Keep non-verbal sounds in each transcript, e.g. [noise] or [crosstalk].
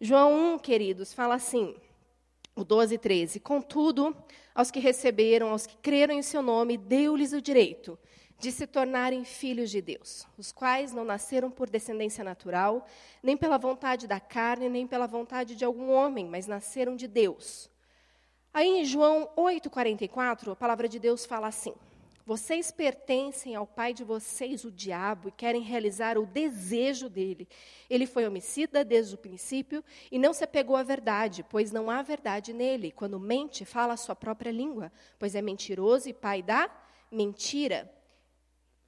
João 1, queridos, fala assim, o 12 e 13. Contudo, aos que receberam, aos que creram em seu nome, deu-lhes o direito de se tornarem filhos de Deus, os quais não nasceram por descendência natural, nem pela vontade da carne, nem pela vontade de algum homem, mas nasceram de Deus. Aí em João 8,44, a palavra de Deus fala assim: vocês pertencem ao pai de vocês, o diabo, e querem realizar o desejo dele. Ele foi homicida desde o princípio e não se apegou à verdade, pois não há verdade nele. Quando mente, fala a sua própria língua, pois é mentiroso e pai da mentira.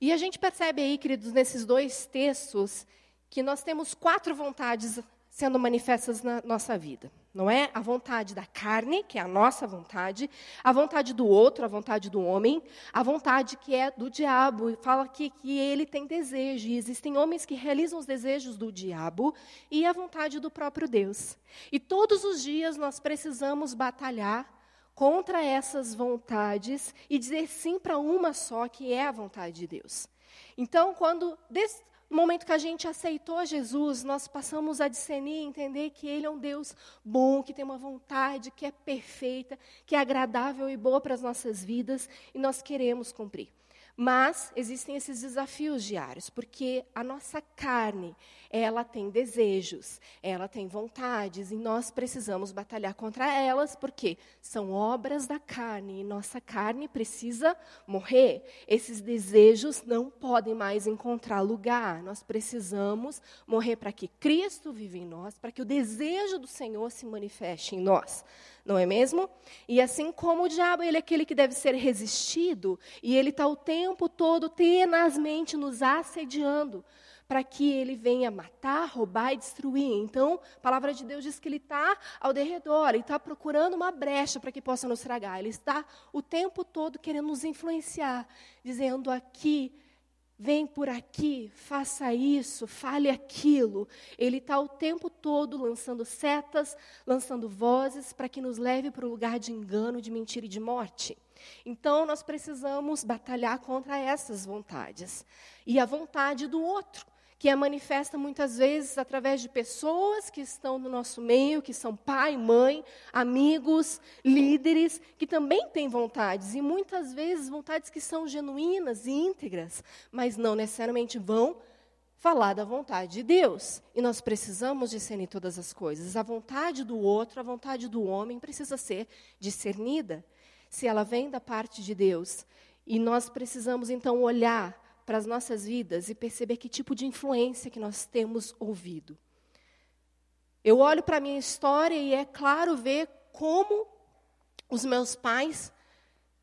E a gente percebe aí, queridos, nesses dois textos, que nós temos quatro vontades sendo manifestas na nossa vida não é? A vontade da carne, que é a nossa vontade, a vontade do outro, a vontade do homem, a vontade que é do diabo. E fala aqui que ele tem desejo, e existem homens que realizam os desejos do diabo e a vontade do próprio Deus. E todos os dias nós precisamos batalhar contra essas vontades e dizer sim para uma só, que é a vontade de Deus. Então, quando no momento que a gente aceitou Jesus, nós passamos a discernir e entender que Ele é um Deus bom, que tem uma vontade que é perfeita, que é agradável e boa para as nossas vidas e nós queremos cumprir. Mas existem esses desafios diários, porque a nossa carne, ela tem desejos, ela tem vontades, e nós precisamos batalhar contra elas, porque são obras da carne, e nossa carne precisa morrer. Esses desejos não podem mais encontrar lugar. Nós precisamos morrer para que Cristo viva em nós, para que o desejo do Senhor se manifeste em nós não é mesmo? E assim como o diabo, ele é aquele que deve ser resistido, e ele está o tempo todo tenazmente nos assediando, para que ele venha matar, roubar e destruir. Então, a palavra de Deus diz que ele está ao derredor, ele está procurando uma brecha para que possa nos tragar. Ele está o tempo todo querendo nos influenciar, dizendo aqui Vem por aqui, faça isso, fale aquilo. Ele está o tempo todo lançando setas, lançando vozes para que nos leve para o lugar de engano, de mentira e de morte. Então, nós precisamos batalhar contra essas vontades. E a vontade do outro que é manifesta muitas vezes através de pessoas que estão no nosso meio, que são pai, mãe, amigos, líderes, que também têm vontades, e muitas vezes vontades que são genuínas e íntegras, mas não necessariamente vão falar da vontade de Deus. E nós precisamos discernir todas as coisas. A vontade do outro, a vontade do homem precisa ser discernida. Se ela vem da parte de Deus, e nós precisamos então olhar para as nossas vidas e perceber que tipo de influência que nós temos ouvido. Eu olho para a minha história e é claro ver como os meus pais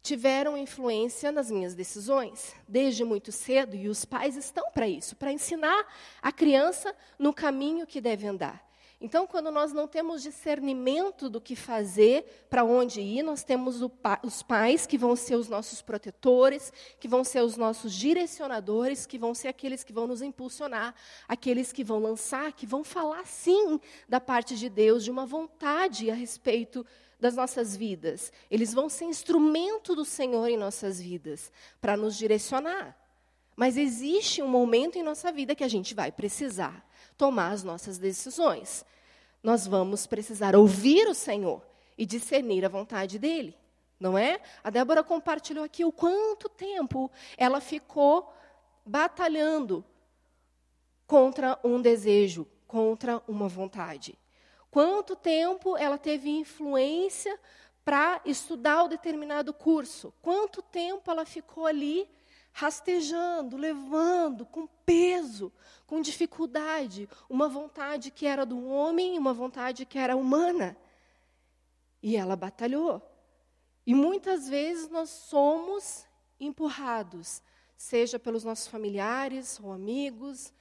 tiveram influência nas minhas decisões, desde muito cedo, e os pais estão para isso, para ensinar a criança no caminho que deve andar. Então, quando nós não temos discernimento do que fazer, para onde ir, nós temos pa os pais que vão ser os nossos protetores, que vão ser os nossos direcionadores, que vão ser aqueles que vão nos impulsionar, aqueles que vão lançar, que vão falar sim da parte de Deus, de uma vontade a respeito das nossas vidas. Eles vão ser instrumento do Senhor em nossas vidas, para nos direcionar. Mas existe um momento em nossa vida que a gente vai precisar tomar as nossas decisões. Nós vamos precisar ouvir o Senhor e discernir a vontade dele, não é? A Débora compartilhou aqui o quanto tempo ela ficou batalhando contra um desejo, contra uma vontade. Quanto tempo ela teve influência para estudar o determinado curso? Quanto tempo ela ficou ali rastejando, levando, com peso, com dificuldade, uma vontade que era do homem uma vontade que era humana. E ela batalhou. E muitas vezes nós somos empurrados, seja pelos nossos familiares ou amigos,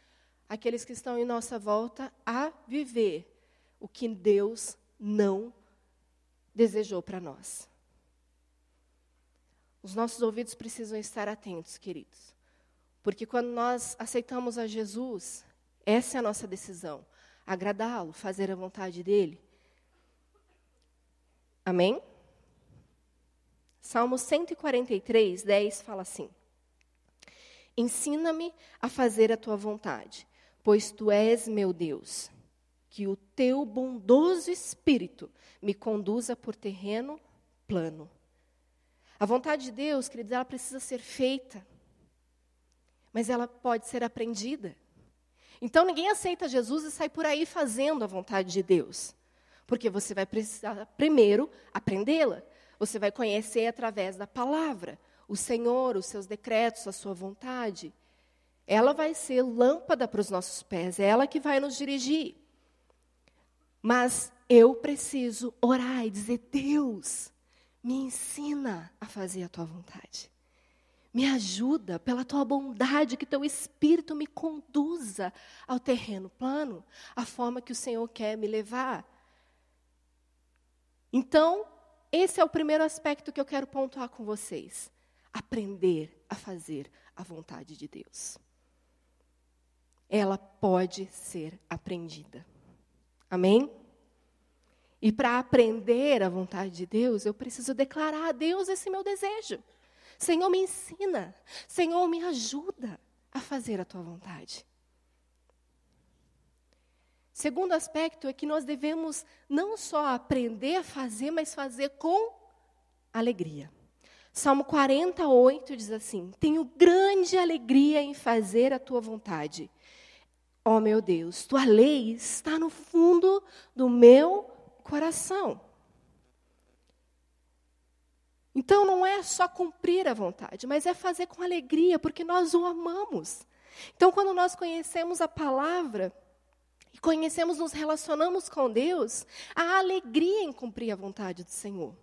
aqueles que estão em nossa volta, a viver o que Deus não desejou para nós. Os nossos ouvidos precisam estar atentos, queridos. Porque quando nós aceitamos a Jesus, essa é a nossa decisão: agradá-lo, fazer a vontade dele. Amém? Salmo 143, 10 fala assim: Ensina-me a fazer a tua vontade, pois tu és meu Deus. Que o teu bondoso espírito me conduza por terreno plano. A vontade de Deus, queridos, ela precisa ser feita, mas ela pode ser aprendida. Então ninguém aceita Jesus e sai por aí fazendo a vontade de Deus, porque você vai precisar primeiro aprendê-la. Você vai conhecer através da palavra o Senhor, os seus decretos, a sua vontade. Ela vai ser lâmpada para os nossos pés, é ela que vai nos dirigir. Mas eu preciso orar e dizer: Deus, me ensina a fazer a tua vontade. Me ajuda pela tua bondade, que teu espírito me conduza ao terreno plano, a forma que o Senhor quer me levar. Então, esse é o primeiro aspecto que eu quero pontuar com vocês. Aprender a fazer a vontade de Deus. Ela pode ser aprendida. Amém? E para aprender a vontade de Deus, eu preciso declarar a Deus esse meu desejo. Senhor, me ensina. Senhor, me ajuda a fazer a tua vontade. Segundo aspecto é que nós devemos não só aprender a fazer, mas fazer com alegria. Salmo 48 diz assim: Tenho grande alegria em fazer a tua vontade. Ó oh, meu Deus, tua lei está no fundo do meu coração. Então não é só cumprir a vontade, mas é fazer com alegria, porque nós o amamos. Então, quando nós conhecemos a palavra, e conhecemos, nos relacionamos com Deus, há alegria em cumprir a vontade do Senhor.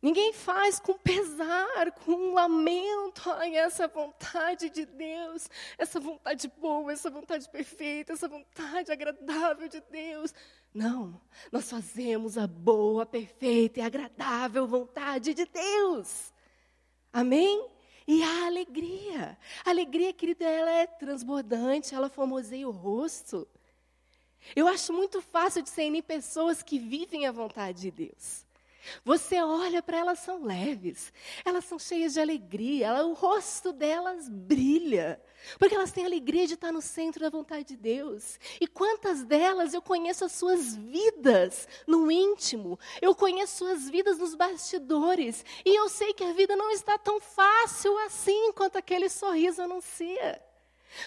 Ninguém faz com pesar, com um lamento, ai, essa vontade de Deus, essa vontade boa, essa vontade perfeita, essa vontade agradável de Deus. Não, nós fazemos a boa, perfeita e agradável vontade de Deus. Amém? E a alegria. A alegria, querida, ela é transbordante, ela formoseia o rosto. Eu acho muito fácil discernir pessoas que vivem a vontade de Deus. Você olha para elas, são leves, elas são cheias de alegria, ela, o rosto delas brilha, porque elas têm alegria de estar no centro da vontade de Deus. E quantas delas eu conheço as suas vidas no íntimo, eu conheço suas vidas nos bastidores, e eu sei que a vida não está tão fácil assim quanto aquele sorriso anuncia.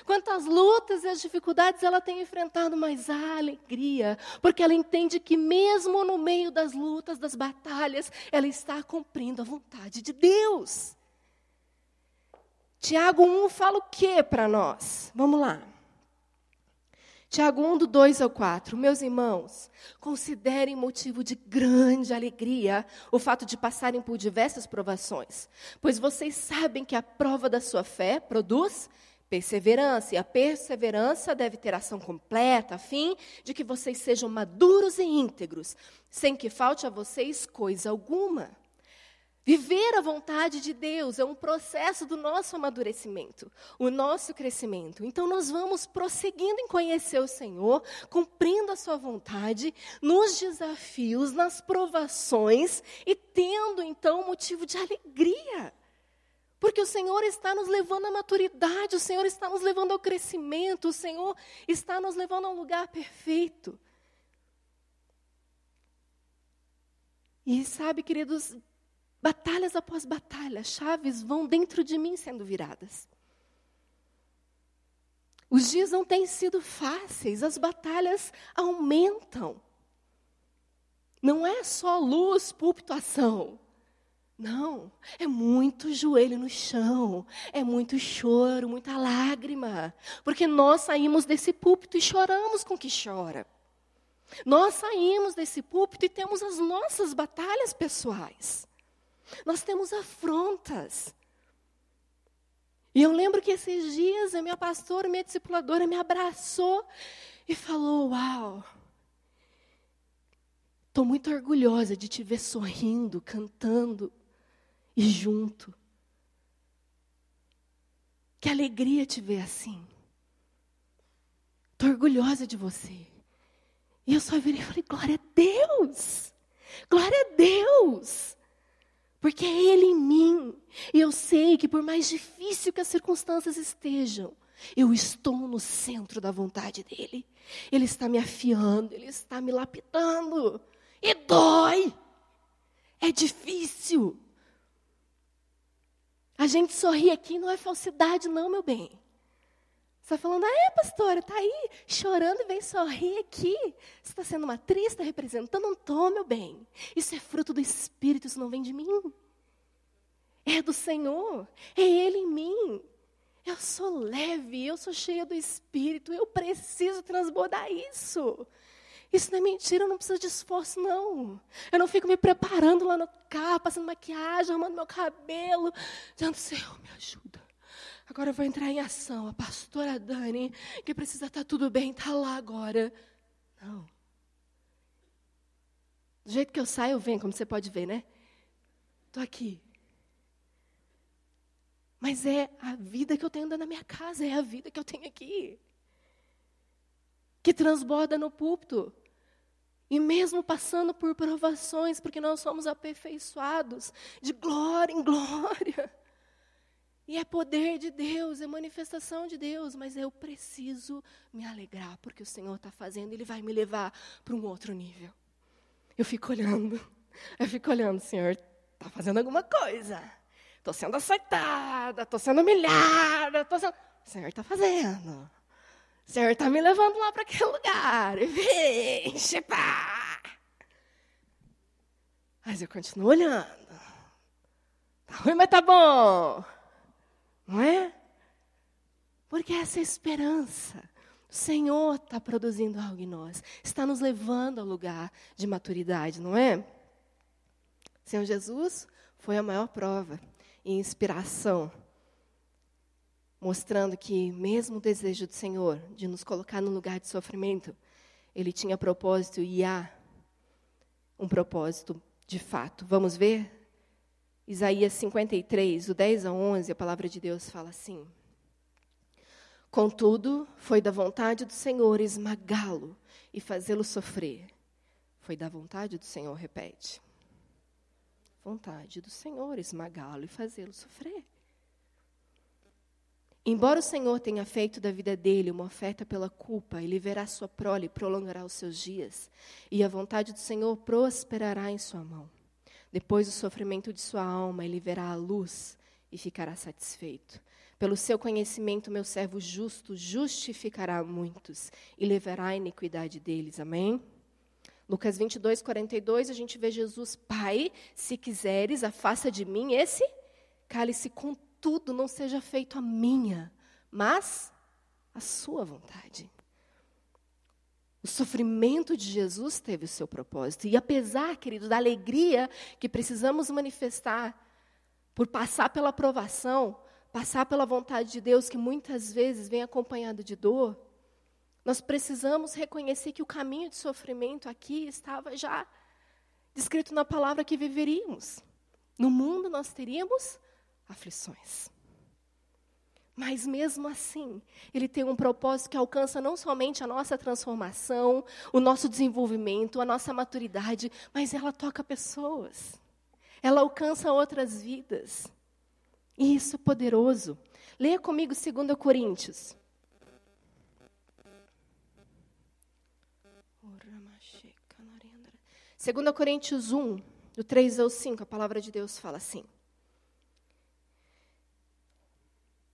Quantas lutas e as dificuldades ela tem enfrentado, mas há alegria, porque ela entende que mesmo no meio das lutas, das batalhas, ela está cumprindo a vontade de Deus. Tiago 1 fala o que para nós? Vamos lá. Tiago 1, do 2 ao 4. Meus irmãos, considerem motivo de grande alegria o fato de passarem por diversas provações, pois vocês sabem que a prova da sua fé produz perseverança. E a perseverança deve ter ação completa, a fim de que vocês sejam maduros e íntegros, sem que falte a vocês coisa alguma. Viver a vontade de Deus é um processo do nosso amadurecimento, o nosso crescimento. Então, nós vamos prosseguindo em conhecer o Senhor, cumprindo a Sua vontade, nos desafios, nas provações e tendo, então, motivo de alegria. Porque o Senhor está nos levando à maturidade, o Senhor está nos levando ao crescimento, o Senhor está nos levando a um lugar perfeito. E sabe, queridos, batalhas após batalha, chaves vão dentro de mim sendo viradas. Os dias não têm sido fáceis, as batalhas aumentam. Não é só luz, púlpito, ação. Não, é muito joelho no chão, é muito choro, muita lágrima, porque nós saímos desse púlpito e choramos com que chora. Nós saímos desse púlpito e temos as nossas batalhas pessoais. Nós temos afrontas. E eu lembro que esses dias a minha pastora, minha discipuladora me abraçou e falou: Uau, estou muito orgulhosa de te ver sorrindo, cantando e junto. Que alegria te ver assim. Estou orgulhosa de você. E eu só virei e falei: glória a Deus! Glória a Deus! Porque é Ele em mim. E eu sei que, por mais difícil que as circunstâncias estejam, eu estou no centro da vontade dEle. Ele está me afiando, Ele está me lapidando. E dói. É difícil. A gente sorri aqui não é falsidade, não, meu bem. Você está falando, ah, é, pastora, está aí chorando e vem sorrir aqui. Você está sendo uma atriz, está representando? Não estou, meu bem. Isso é fruto do Espírito, isso não vem de mim. É do Senhor, é Ele em mim. Eu sou leve, eu sou cheia do Espírito, eu preciso transbordar isso. Isso não é mentira, eu não preciso de esforço, não. Eu não fico me preparando lá no carro, passando maquiagem, arrumando meu cabelo, dizendo, Senhor, me ajuda. Agora eu vou entrar em ação. A pastora Dani, que precisa estar tudo bem, está lá agora. Não. Do jeito que eu saio, eu venho, como você pode ver, né? Estou aqui. Mas é a vida que eu tenho na minha casa, é a vida que eu tenho aqui. Que transborda no púlpito. E mesmo passando por provações, porque nós somos aperfeiçoados de glória em glória. E é poder de Deus, é manifestação de Deus, mas eu preciso me alegrar, porque o Senhor está fazendo, Ele vai me levar para um outro nível. Eu fico olhando, eu fico olhando, Senhor, está fazendo alguma coisa. Estou sendo açoitada, estou sendo humilhada, estou sendo... O Senhor está fazendo. O Senhor está me levando lá para aquele lugar. Vixe, pá! Mas eu continuo olhando. Tá ruim, mas tá bom. Não é? Porque essa esperança. O Senhor está produzindo algo em nós. Está nos levando ao lugar de maturidade, não é? Senhor Jesus foi a maior prova e inspiração mostrando que, mesmo o desejo do Senhor de nos colocar no lugar de sofrimento, ele tinha propósito e há um propósito de fato. Vamos ver? Isaías 53, do 10 a 11, a palavra de Deus fala assim: Contudo, foi da vontade do Senhor esmagá-lo e fazê-lo sofrer. Foi da vontade do Senhor, repete. Vontade do Senhor esmagá-lo e fazê-lo sofrer. Embora o Senhor tenha feito da vida dele uma oferta pela culpa, ele verá sua prole e prolongará os seus dias, e a vontade do Senhor prosperará em sua mão. Depois do sofrimento de sua alma, ele verá a luz e ficará satisfeito. Pelo seu conhecimento, meu servo justo justificará muitos e levará a iniquidade deles. Amém? Lucas 22, 42, a gente vê Jesus, Pai, se quiseres, afasta de mim esse cálice com tudo não seja feito a minha, mas a sua vontade. O sofrimento de Jesus teve o seu propósito. E apesar, querido, da alegria que precisamos manifestar por passar pela provação, passar pela vontade de Deus, que muitas vezes vem acompanhado de dor, nós precisamos reconhecer que o caminho de sofrimento aqui estava já descrito na palavra que viveríamos. No mundo nós teríamos aflições. Mas mesmo assim, ele tem um propósito que alcança não somente a nossa transformação, o nosso desenvolvimento, a nossa maturidade, mas ela toca pessoas. Ela alcança outras vidas. E isso é poderoso. Leia comigo 2 Coríntios. Segunda Coríntios 1, do 3 ao 5, a palavra de Deus fala assim: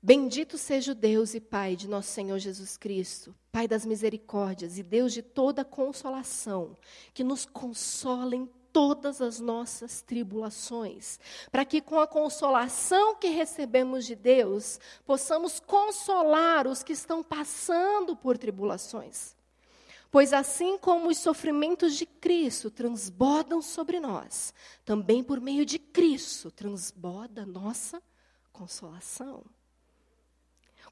Bendito seja o Deus e Pai de nosso Senhor Jesus Cristo, Pai das misericórdias e Deus de toda consolação, que nos consola em todas as nossas tribulações, para que com a consolação que recebemos de Deus, possamos consolar os que estão passando por tribulações. Pois assim como os sofrimentos de Cristo transbordam sobre nós, também por meio de Cristo transborda nossa consolação.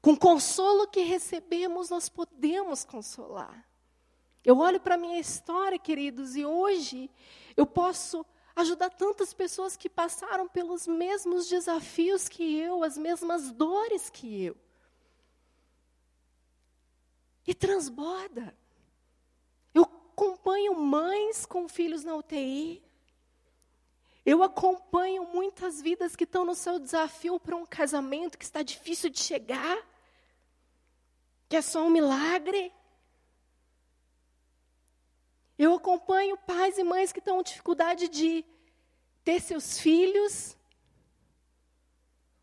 Com o consolo que recebemos, nós podemos consolar. Eu olho para a minha história, queridos, e hoje eu posso ajudar tantas pessoas que passaram pelos mesmos desafios que eu, as mesmas dores que eu. E transborda. Eu acompanho mães com filhos na UTI. Eu acompanho muitas vidas que estão no seu desafio para um casamento que está difícil de chegar, que é só um milagre. Eu acompanho pais e mães que estão com dificuldade de ter seus filhos,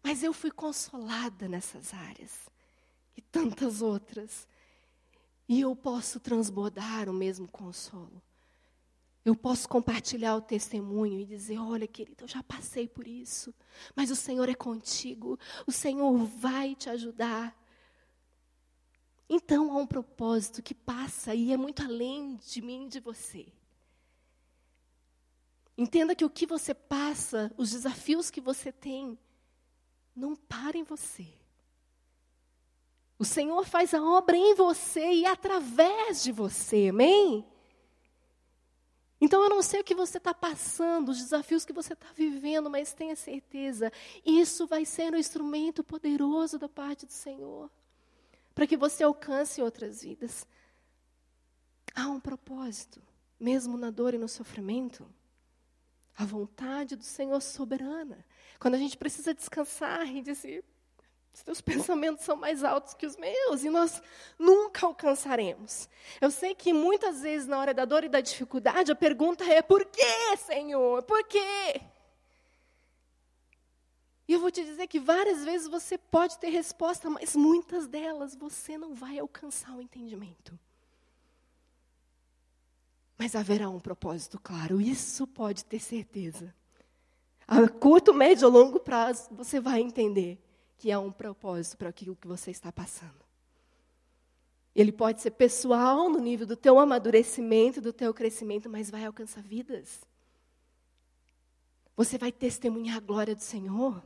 mas eu fui consolada nessas áreas e tantas outras. E eu posso transbordar o mesmo consolo. Eu posso compartilhar o testemunho e dizer: olha, querido, eu já passei por isso, mas o Senhor é contigo, o Senhor vai te ajudar. Então há um propósito que passa e é muito além de mim e de você. Entenda que o que você passa, os desafios que você tem, não param em você. O Senhor faz a obra em você e através de você, amém? Então eu não sei o que você está passando, os desafios que você está vivendo, mas tenha certeza, isso vai ser um instrumento poderoso da parte do Senhor, para que você alcance outras vidas. Há um propósito, mesmo na dor e no sofrimento. A vontade do Senhor soberana. Quando a gente precisa descansar e dizer, os teus pensamentos são mais altos que os meus e nós nunca alcançaremos. Eu sei que muitas vezes, na hora da dor e da dificuldade, a pergunta é: por quê, Senhor? Por quê? E eu vou te dizer que várias vezes você pode ter resposta, mas muitas delas você não vai alcançar o entendimento. Mas haverá um propósito claro, isso pode ter certeza. A curto, médio ou longo prazo, você vai entender que há um propósito para aquilo que você está passando. Ele pode ser pessoal, no nível do teu amadurecimento, do teu crescimento, mas vai alcançar vidas. Você vai testemunhar a glória do Senhor.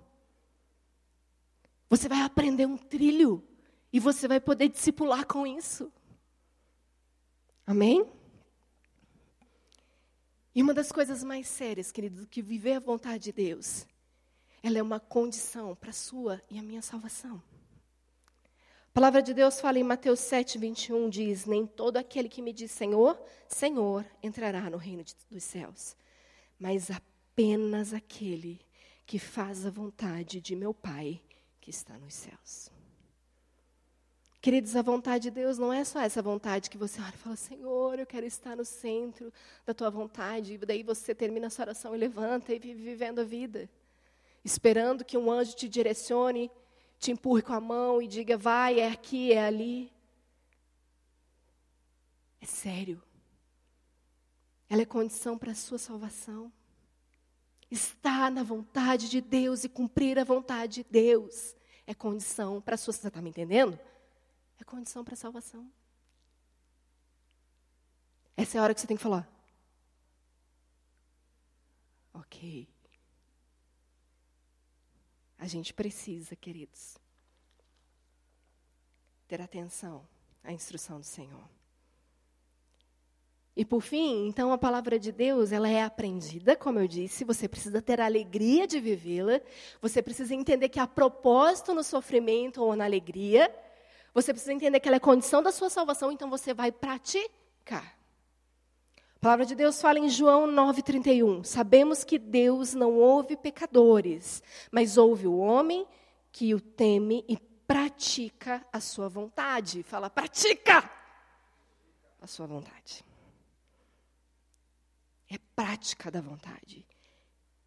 Você vai aprender um trilho e você vai poder discipular com isso. Amém? E uma das coisas mais sérias, querido, do que viver a vontade de Deus ela é uma condição para a sua e a minha salvação. A palavra de Deus fala em Mateus 7, 21, diz: Nem todo aquele que me diz Senhor, Senhor, entrará no reino de, dos céus, mas apenas aquele que faz a vontade de meu Pai que está nos céus. Queridos, a vontade de Deus não é só essa vontade que você olha e fala, Senhor, eu quero estar no centro da tua vontade, e daí você termina a sua oração e levanta e vive vivendo a vida esperando que um anjo te direcione, te empurre com a mão e diga: vai, é aqui, é ali. É sério. Ela é condição para a sua salvação. Estar na vontade de Deus e cumprir a vontade de Deus é condição para a sua. Você está me entendendo? É condição para a salvação. Essa é a hora que você tem que falar. Ok. A gente precisa, queridos, ter atenção à instrução do Senhor. E por fim, então a palavra de Deus, ela é aprendida, como eu disse, você precisa ter a alegria de vivê-la, você precisa entender que há propósito no sofrimento ou na alegria, você precisa entender que ela é condição da sua salvação, então você vai praticar. A palavra de Deus fala em João 9,31. Sabemos que Deus não ouve pecadores, mas ouve o homem que o teme e pratica a sua vontade. Fala, pratica a sua vontade. Prática da vontade.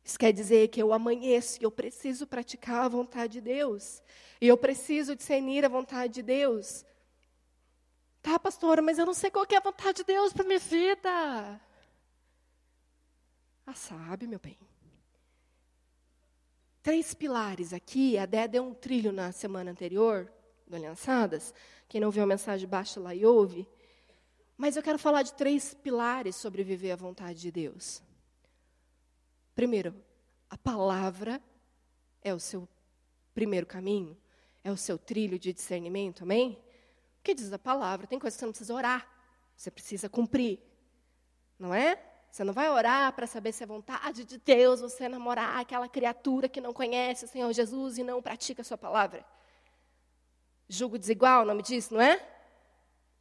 Isso quer dizer que eu amanheço e eu preciso praticar a vontade de Deus. E eu preciso discernir a vontade de Deus. Tá, pastora, mas eu não sei qual é a vontade de Deus para minha vida. Ah, sabe, meu bem. Três pilares aqui. A Dé deu um trilho na semana anterior, do Aliançadas. Quem não viu a mensagem, baixa lá e ouve. Mas eu quero falar de três pilares sobre viver a vontade de Deus. Primeiro, a palavra é o seu primeiro caminho, é o seu trilho de discernimento, amém? O que diz a palavra? Tem coisas que você não precisa orar, você precisa cumprir. Não é? Você não vai orar para saber se é vontade de Deus você namorar aquela criatura que não conhece o Senhor Jesus e não pratica a sua palavra. Julgo desigual, o nome disso, não é?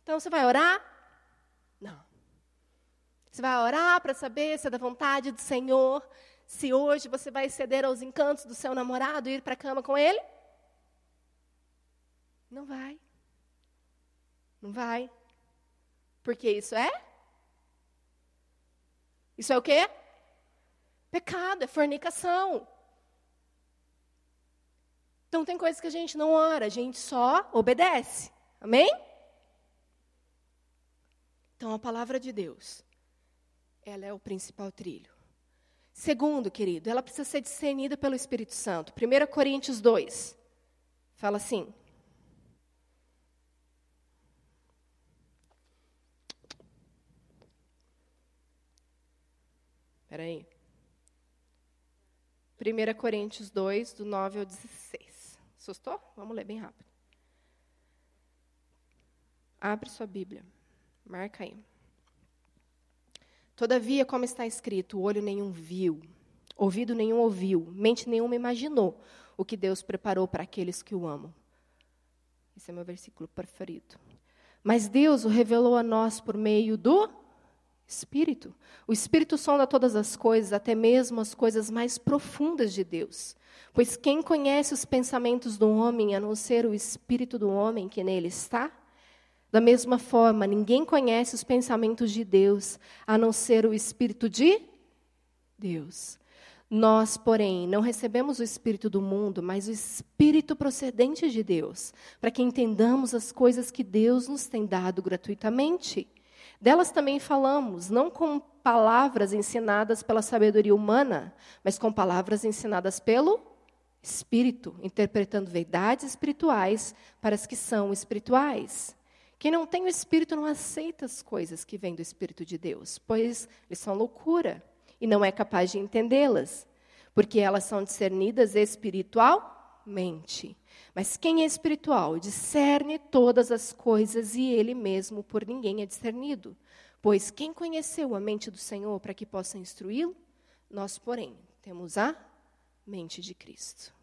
Então você vai orar? Você vai orar para saber se é da vontade do Senhor, se hoje você vai ceder aos encantos do seu namorado e ir para a cama com ele? Não vai. Não vai. Porque isso é? Isso é o quê? Pecado, é fornicação. Então tem coisas que a gente não ora, a gente só obedece. Amém? Então a palavra de Deus, ela é o principal trilho. Segundo, querido, ela precisa ser discernida pelo Espírito Santo. 1 Coríntios 2 fala assim: Espera aí. 1 Coríntios 2, do 9 ao 16. Assustou? Vamos ler bem rápido. Abre sua Bíblia. Marca aí. Todavia, como está escrito, olho nenhum viu, ouvido nenhum ouviu, mente nenhuma imaginou o que Deus preparou para aqueles que o amam. Esse é meu versículo preferido. Mas Deus o revelou a nós por meio do Espírito. O Espírito sonda todas as coisas, até mesmo as coisas mais profundas de Deus. Pois quem conhece os pensamentos do homem, a não ser o Espírito do homem que nele está? Da mesma forma, ninguém conhece os pensamentos de Deus, a não ser o Espírito de Deus. Nós, porém, não recebemos o Espírito do mundo, mas o Espírito procedente de Deus, para que entendamos as coisas que Deus nos tem dado gratuitamente. Delas também falamos, não com palavras ensinadas pela sabedoria humana, mas com palavras ensinadas pelo Espírito, interpretando verdades espirituais para as que são espirituais. Quem não tem o Espírito não aceita as coisas que vêm do Espírito de Deus, pois eles são loucura e não é capaz de entendê-las, porque elas são discernidas espiritualmente. Mas quem é espiritual discerne todas as coisas e ele mesmo por ninguém é discernido. Pois quem conheceu a mente do Senhor para que possa instruí-lo? Nós, porém, temos a mente de Cristo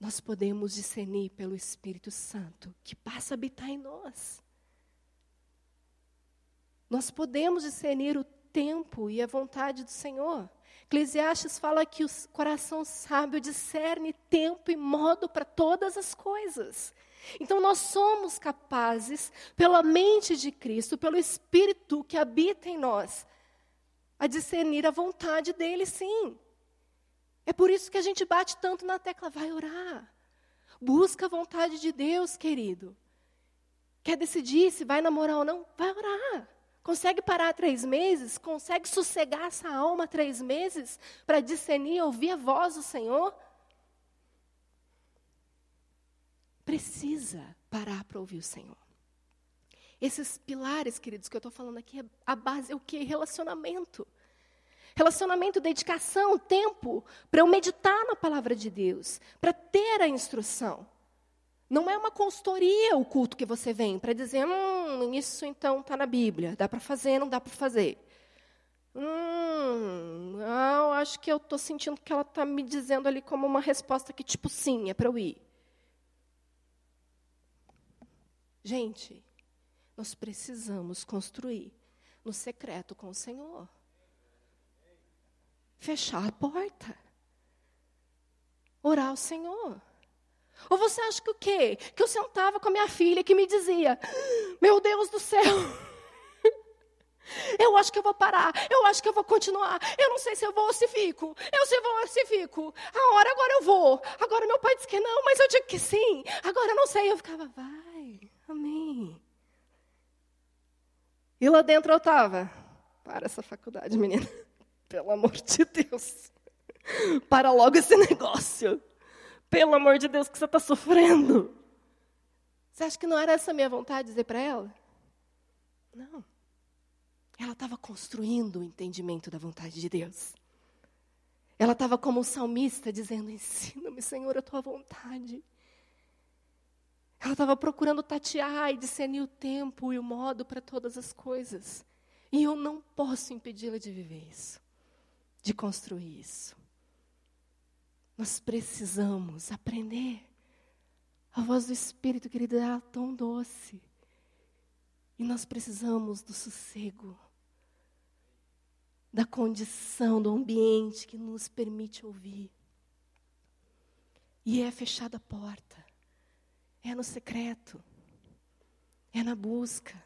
nós podemos discernir pelo Espírito Santo que passa a habitar em nós. Nós podemos discernir o tempo e a vontade do Senhor. Eclesiastes fala que o coração sábio discerne tempo e modo para todas as coisas. Então nós somos capazes, pela mente de Cristo, pelo Espírito que habita em nós, a discernir a vontade dele, sim. É por isso que a gente bate tanto na tecla, vai orar. Busca a vontade de Deus, querido. Quer decidir se vai namorar ou não? Vai orar. Consegue parar três meses? Consegue sossegar essa alma três meses para discernir, ouvir a voz do Senhor? Precisa parar para ouvir o Senhor. Esses pilares, queridos, que eu estou falando aqui, a base é o que? Relacionamento. Relacionamento, dedicação, tempo para eu meditar na palavra de Deus, para ter a instrução. Não é uma consultoria o culto que você vem para dizer, hum, isso então está na Bíblia, dá para fazer, não dá para fazer. Hum, eu acho que eu estou sentindo que ela está me dizendo ali como uma resposta que, tipo, sim, é para eu ir. Gente, nós precisamos construir no secreto com o Senhor fechar a porta. Orar ao Senhor. Ou você acha que o quê? Que eu sentava com a minha filha que me dizia: Meu Deus do céu, [laughs] eu acho que eu vou parar, eu acho que eu vou continuar, eu não sei se eu vou ou se fico, eu se vou ou se fico. A hora agora eu vou. Agora meu pai disse que não, mas eu digo que sim. Agora eu não sei. Eu ficava, vai, amém. E lá dentro eu estava, para essa faculdade, menina. Pelo amor de Deus. Para logo esse negócio. Pelo amor de Deus, que você está sofrendo. Você acha que não era essa a minha vontade de dizer para ela? Não. Ela estava construindo o entendimento da vontade de Deus. Ela estava como um salmista dizendo: Ensina-me, Senhor, a tua vontade. Ela estava procurando tatear e discernir o tempo e o modo para todas as coisas. E eu não posso impedi-la de viver isso de construir isso. Nós precisamos aprender. A voz do Espírito, querido, é tão doce. E nós precisamos do sossego, da condição, do ambiente que nos permite ouvir. E é fechada a porta. É no secreto. É na busca.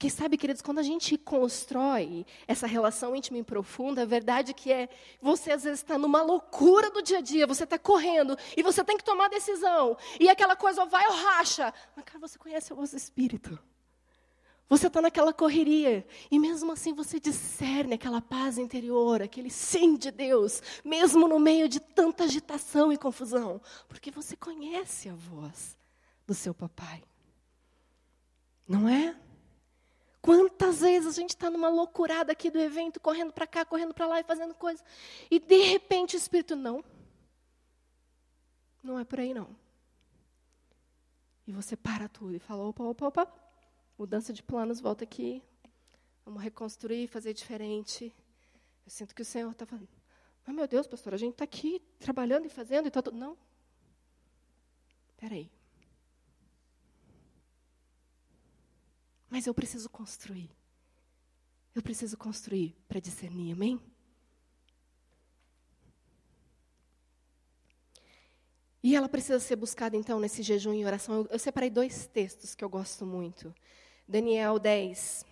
Porque sabe, queridos, quando a gente constrói essa relação íntima e profunda, a verdade que é, você às vezes está numa loucura do dia a dia, você está correndo e você tem que tomar decisão. E aquela coisa vai ou racha. Mas, cara, você conhece o vosso espírito. Você está naquela correria e mesmo assim você discerne aquela paz interior, aquele sim de Deus, mesmo no meio de tanta agitação e confusão, porque você conhece a voz do seu papai. Não é? Quantas vezes a gente está numa loucurada aqui do evento, correndo para cá, correndo para lá e fazendo coisas, e de repente o Espírito, não. Não é por aí não. E você para tudo e fala: opa, opa, opa, mudança de planos, volta aqui. Vamos reconstruir, fazer diferente. Eu sinto que o Senhor está falando. Mas, meu Deus, pastor, a gente está aqui trabalhando e fazendo e está tudo. Não. Espera aí. Mas eu preciso construir. Eu preciso construir para discernir, amém? E ela precisa ser buscada, então, nesse jejum e oração. Eu, eu separei dois textos que eu gosto muito. Daniel 10.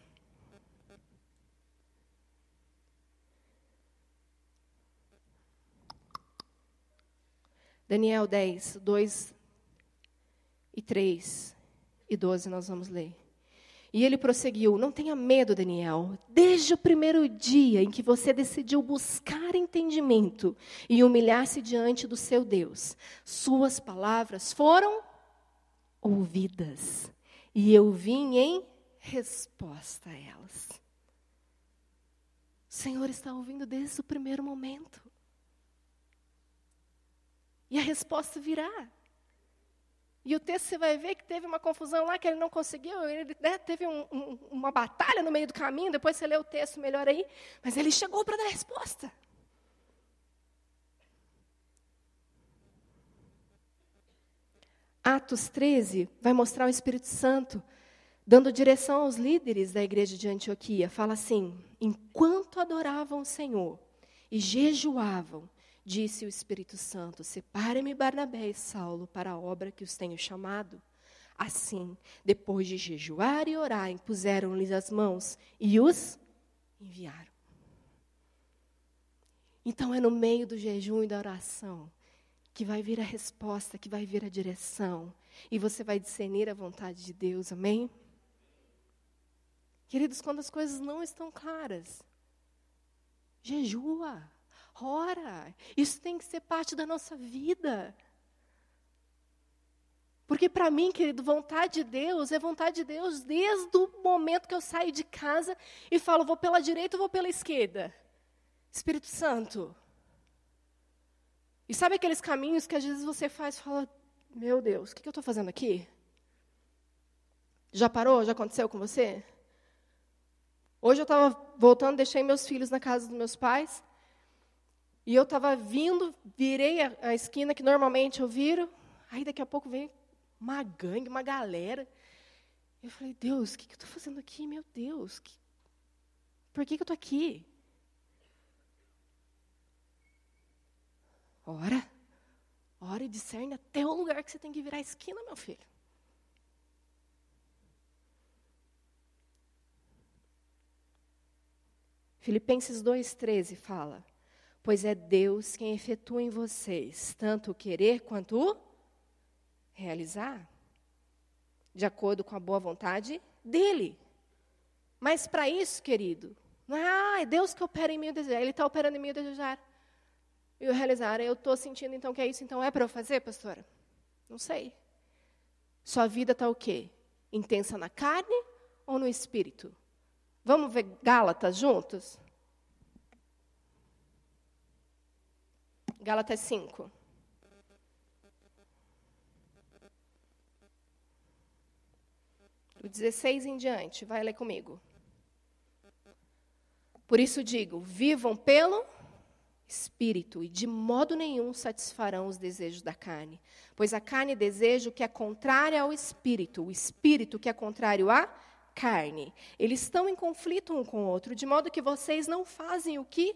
Daniel 10, 2 e 3 e 12 nós vamos ler. E ele prosseguiu: Não tenha medo, Daniel. Desde o primeiro dia em que você decidiu buscar entendimento e humilhar-se diante do seu Deus, suas palavras foram ouvidas e eu vim em resposta a elas. O Senhor está ouvindo desde o primeiro momento. E a resposta virá. E o texto você vai ver que teve uma confusão lá que ele não conseguiu, ele né, teve um, um, uma batalha no meio do caminho, depois você lê o texto melhor aí, mas ele chegou para dar a resposta. Atos 13 vai mostrar o Espírito Santo dando direção aos líderes da igreja de Antioquia. Fala assim: enquanto adoravam o Senhor e jejuavam, disse o Espírito Santo: Separe-me Barnabé e Saulo para a obra que os tenho chamado. Assim, depois de jejuar e orar, impuseram-lhes as mãos e os enviaram. Então é no meio do jejum e da oração que vai vir a resposta, que vai vir a direção. E você vai discernir a vontade de Deus, amém? Queridos, quando as coisas não estão claras, jejua, ora. Isso tem que ser parte da nossa vida. Porque para mim, querido, vontade de Deus é vontade de Deus desde o momento que eu saio de casa e falo, vou pela direita ou vou pela esquerda. Espírito Santo, e sabe aqueles caminhos que às vezes você faz e fala: Meu Deus, o que, eu estou fazendo aqui? Já parou? Já aconteceu com você? Hoje eu estava voltando, deixei meus filhos na casa dos meus pais. E eu estava vindo, virei a, a, esquina que normalmente eu viro. Aí daqui a pouco vem uma gangue, uma galera. Eu falei, Deus, o que, que eu estou fazendo aqui? Meu Deus, que, por que, que eu estou aqui? Ora, ora e discerne até o lugar que você tem que virar a esquina, meu filho. Filipenses 2,13 fala: Pois é Deus quem efetua em vocês tanto o querer quanto o realizar, de acordo com a boa vontade dEle. Mas para isso, querido, é, ah, é Deus que opera em mim o desejar, Ele está operando em mim o desejar e o realizar. Eu estou sentindo então que é isso, então é para eu fazer, pastora? Não sei. Sua vida está o quê? Intensa na carne ou no espírito? Vamos ver Gálatas juntos? Gálatas 5. Do 16 em diante, vai ler comigo. Por isso digo: vivam pelo espírito e de modo nenhum satisfarão os desejos da carne. Pois a carne deseja o que é contrário ao espírito, o espírito que é contrário à carne, eles estão em conflito um com o outro, de modo que vocês não fazem o que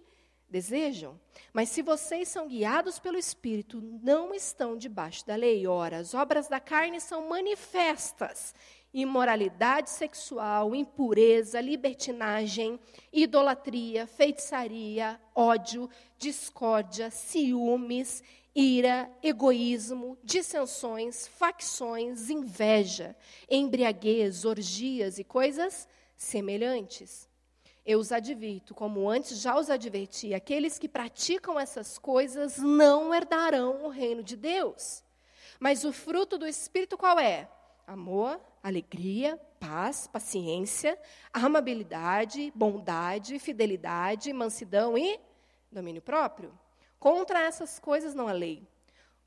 desejam. Mas se vocês são guiados pelo Espírito, não estão debaixo da lei. Ora, as obras da carne são manifestas: imoralidade sexual, impureza, libertinagem, idolatria, feitiçaria, ódio, discórdia, ciúmes, ira, egoísmo, dissensões, facções, inveja, embriaguez, orgias e coisas semelhantes. Eu os advirto, como antes já os adverti, aqueles que praticam essas coisas não herdarão o reino de Deus. Mas o fruto do Espírito qual é? Amor, alegria, paz, paciência, amabilidade, bondade, fidelidade, mansidão e domínio próprio. Contra essas coisas não há lei.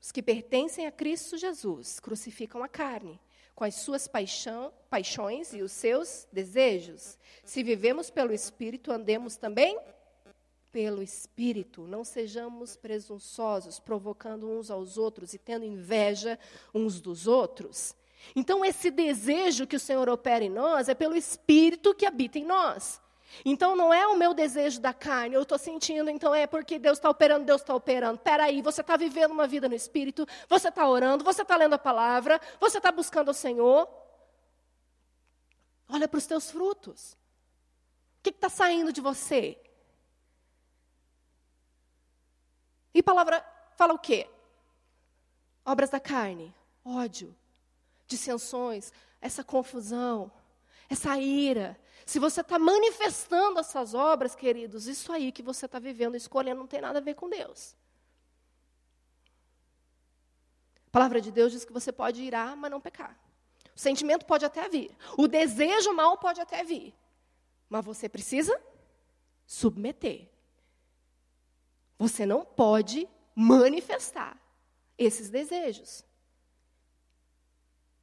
Os que pertencem a Cristo Jesus crucificam a carne, com as suas paixão, paixões e os seus desejos. Se vivemos pelo Espírito, andemos também pelo Espírito. Não sejamos presunçosos, provocando uns aos outros e tendo inveja uns dos outros. Então, esse desejo que o Senhor opera em nós é pelo Espírito que habita em nós. Então não é o meu desejo da carne, eu estou sentindo, então é porque Deus está operando, Deus está operando. Peraí, você está vivendo uma vida no Espírito, você está orando, você está lendo a palavra, você está buscando o Senhor. Olha para os teus frutos. O que está saindo de você? E palavra fala o quê? Obras da carne, ódio, dissensões, essa confusão, essa ira, se você está manifestando essas obras, queridos, isso aí que você está vivendo, escolhendo, não tem nada a ver com Deus. A palavra de Deus diz que você pode irar, mas não pecar. O sentimento pode até vir. O desejo mal pode até vir. Mas você precisa submeter. Você não pode manifestar esses desejos.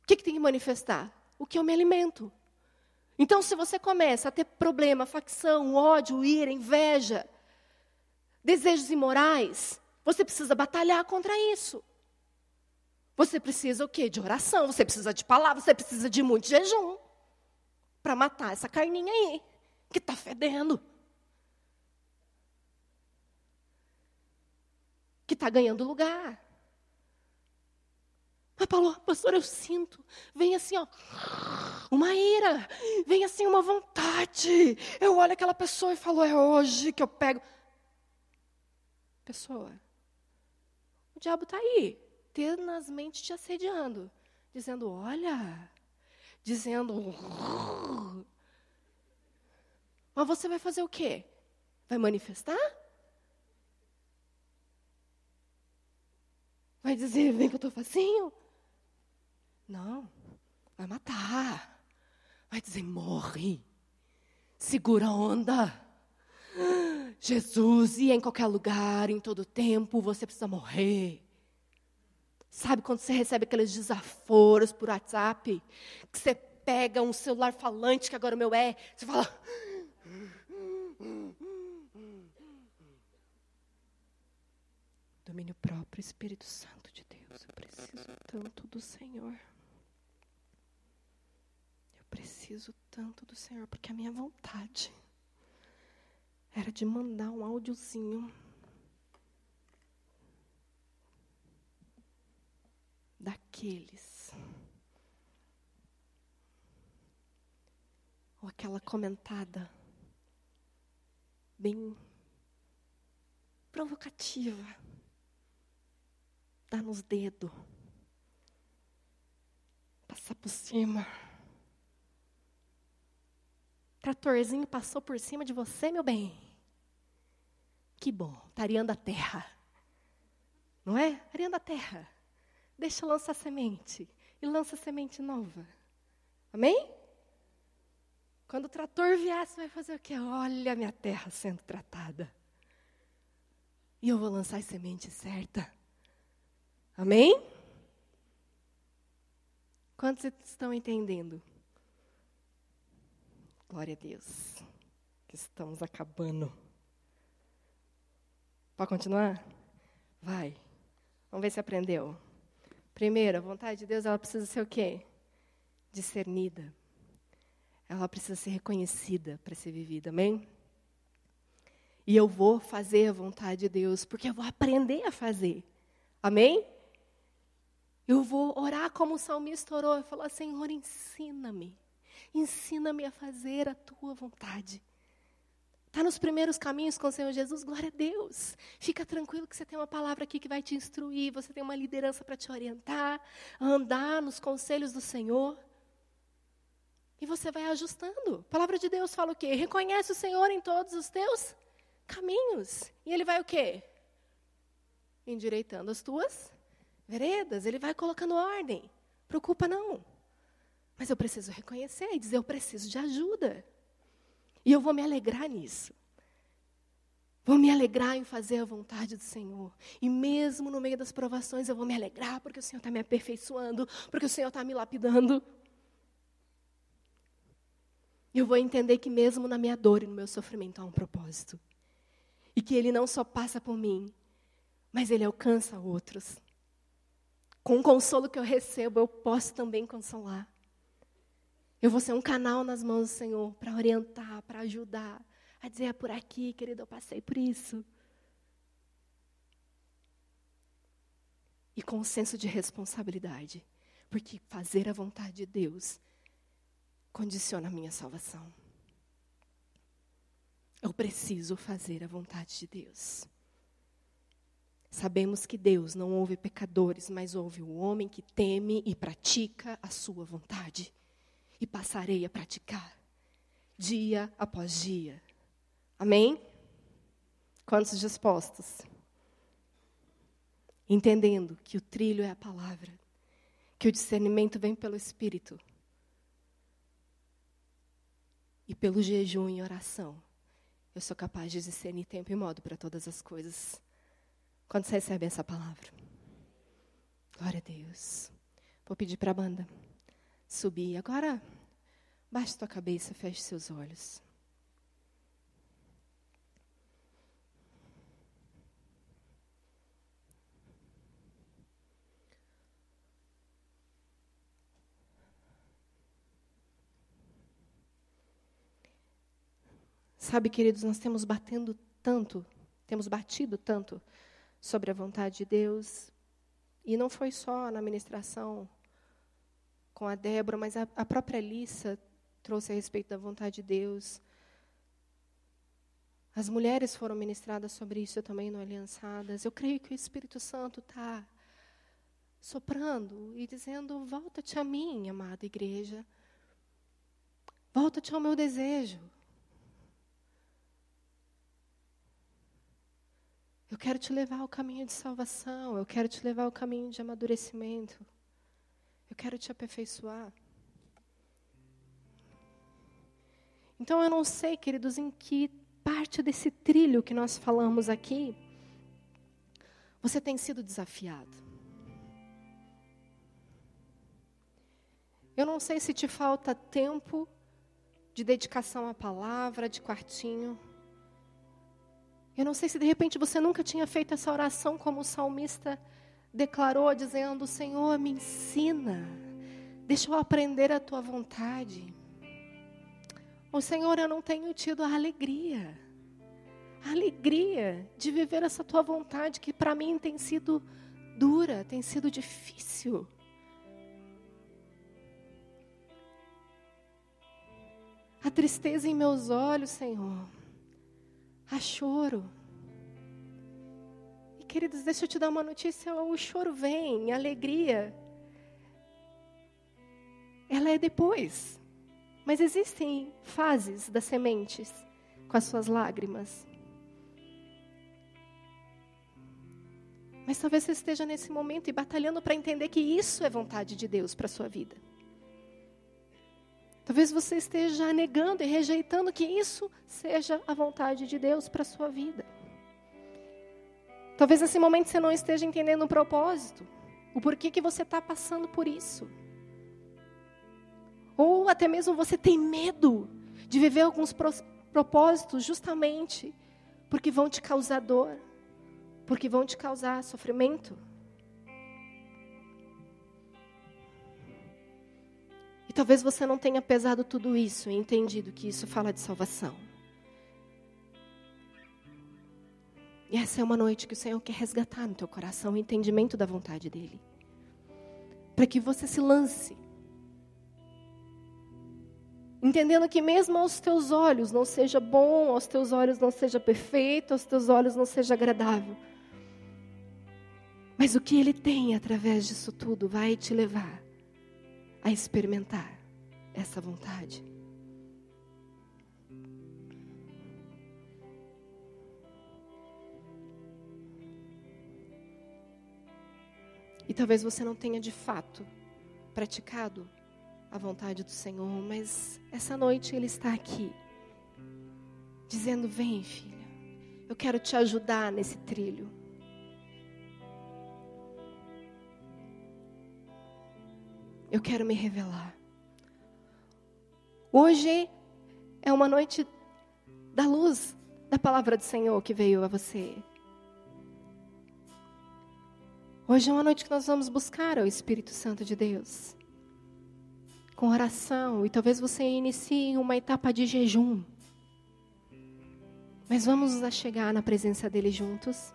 O que, que tem que manifestar? O que eu me alimento. Então, se você começa a ter problema, facção, ódio, ira, inveja, desejos imorais, você precisa batalhar contra isso. Você precisa o quê? De oração, você precisa de palavra, você precisa de muito jejum para matar essa carninha aí, que está fedendo. Que está ganhando lugar. Mas, Paulo, pastor, eu sinto. Vem assim, ó, uma ira. Vem assim, uma vontade. Eu olho aquela pessoa e falo, é hoje que eu pego. Pessoa, o diabo está aí, tenazmente te assediando. Dizendo, olha. Dizendo. Mas você vai fazer o quê? Vai manifestar? Vai dizer, vem que eu estou facinho? Não, vai matar. Vai dizer, morre. Segura a onda. Jesus, e em qualquer lugar, em todo tempo, você precisa morrer. Sabe quando você recebe aqueles desaforos por WhatsApp? Que você pega um celular falante, que agora o meu é, você fala. Domínio próprio, Espírito Santo de Deus, eu preciso tanto do Senhor preciso tanto do Senhor, porque a minha vontade era de mandar um áudiozinho daqueles. Ou aquela comentada bem provocativa. Dar nos dedos. Passar por cima. Tratorzinho passou por cima de você, meu bem. Que bom, está areando a terra. Não é? Areando a terra. Deixa lançar semente. E lança semente nova. Amém? Quando o trator vier, você vai fazer o quê? Olha a minha terra sendo tratada. E eu vou lançar a semente certa. Amém? Quantos estão entendendo? Glória a Deus. Que estamos acabando. Pode continuar? Vai. Vamos ver se aprendeu. Primeiro, a vontade de Deus, ela precisa ser o quê? Discernida. ela precisa ser reconhecida para ser vivida, amém? E eu vou fazer a vontade de Deus, porque eu vou aprender a fazer, amém? Eu vou orar como o salmista orou e falar: Senhor, ensina-me, ensina-me a fazer a tua vontade. Está nos primeiros caminhos com o Senhor Jesus, glória a Deus. Fica tranquilo que você tem uma palavra aqui que vai te instruir, você tem uma liderança para te orientar, andar nos conselhos do Senhor. E você vai ajustando. A palavra de Deus fala o quê? Reconhece o Senhor em todos os teus caminhos. E ele vai o quê? Endireitando as tuas veredas. Ele vai colocando ordem. Preocupa não. Mas eu preciso reconhecer e dizer, eu preciso de ajuda. E eu vou me alegrar nisso. Vou me alegrar em fazer a vontade do Senhor. E mesmo no meio das provações, eu vou me alegrar porque o Senhor está me aperfeiçoando, porque o Senhor está me lapidando. Eu vou entender que mesmo na minha dor e no meu sofrimento há um propósito. E que Ele não só passa por mim, mas Ele alcança outros. Com o consolo que eu recebo, eu posso também consolar. Eu vou ser um canal nas mãos do Senhor para orientar, para ajudar, a dizer: é por aqui, querido, eu passei por isso. E com um senso de responsabilidade, porque fazer a vontade de Deus condiciona a minha salvação. Eu preciso fazer a vontade de Deus. Sabemos que Deus não ouve pecadores, mas ouve o homem que teme e pratica a sua vontade e passarei a praticar, dia após dia. Amém? Quantos dispostos? Entendendo que o trilho é a palavra, que o discernimento vem pelo Espírito e pelo jejum e oração. Eu sou capaz de discernir tempo e modo para todas as coisas. Quando você recebe essa palavra? Glória a Deus. Vou pedir para a banda subir. Agora, baixe tua cabeça, feche seus olhos. Sabe, queridos, nós temos batendo tanto, temos batido tanto sobre a vontade de Deus, e não foi só na ministração com a Débora, mas a, a própria Alissa trouxe a respeito da vontade de Deus. As mulheres foram ministradas sobre isso também no Aliançadas. Eu creio que o Espírito Santo está soprando e dizendo: Volta-te a mim, amada igreja. Volta-te ao meu desejo. Eu quero te levar ao caminho de salvação. Eu quero te levar ao caminho de amadurecimento. Eu quero te aperfeiçoar. Então eu não sei, queridos, em que parte desse trilho que nós falamos aqui você tem sido desafiado. Eu não sei se te falta tempo de dedicação à palavra, de quartinho. Eu não sei se de repente você nunca tinha feito essa oração como o salmista declarou, dizendo: Senhor, me ensina, deixa eu aprender a tua vontade. O Senhor, eu não tenho tido a alegria, a alegria de viver essa tua vontade que para mim tem sido dura, tem sido difícil. A tristeza em meus olhos, Senhor, a choro. Queridos, deixa eu te dar uma notícia: o choro vem, a alegria. Ela é depois. Mas existem fases das sementes com as suas lágrimas. Mas talvez você esteja nesse momento e batalhando para entender que isso é vontade de Deus para a sua vida. Talvez você esteja negando e rejeitando que isso seja a vontade de Deus para a sua vida. Talvez nesse momento você não esteja entendendo o propósito, o porquê que você está passando por isso. Ou até mesmo você tem medo de viver alguns propósitos justamente porque vão te causar dor, porque vão te causar sofrimento. E talvez você não tenha pesado tudo isso e entendido que isso fala de salvação. E essa é uma noite que o Senhor quer resgatar no teu coração o entendimento da vontade dEle. Para que você se lance. Entendendo que mesmo aos teus olhos não seja bom, aos teus olhos não seja perfeito, aos teus olhos não seja agradável. Mas o que Ele tem através disso tudo vai te levar a experimentar essa vontade. E talvez você não tenha de fato praticado a vontade do Senhor, mas essa noite Ele está aqui, dizendo: Vem, filha, eu quero te ajudar nesse trilho. Eu quero me revelar. Hoje é uma noite da luz da palavra do Senhor que veio a você. Hoje é uma noite que nós vamos buscar o Espírito Santo de Deus. Com oração, e talvez você inicie uma etapa de jejum. Mas vamos nos chegar na presença dele juntos.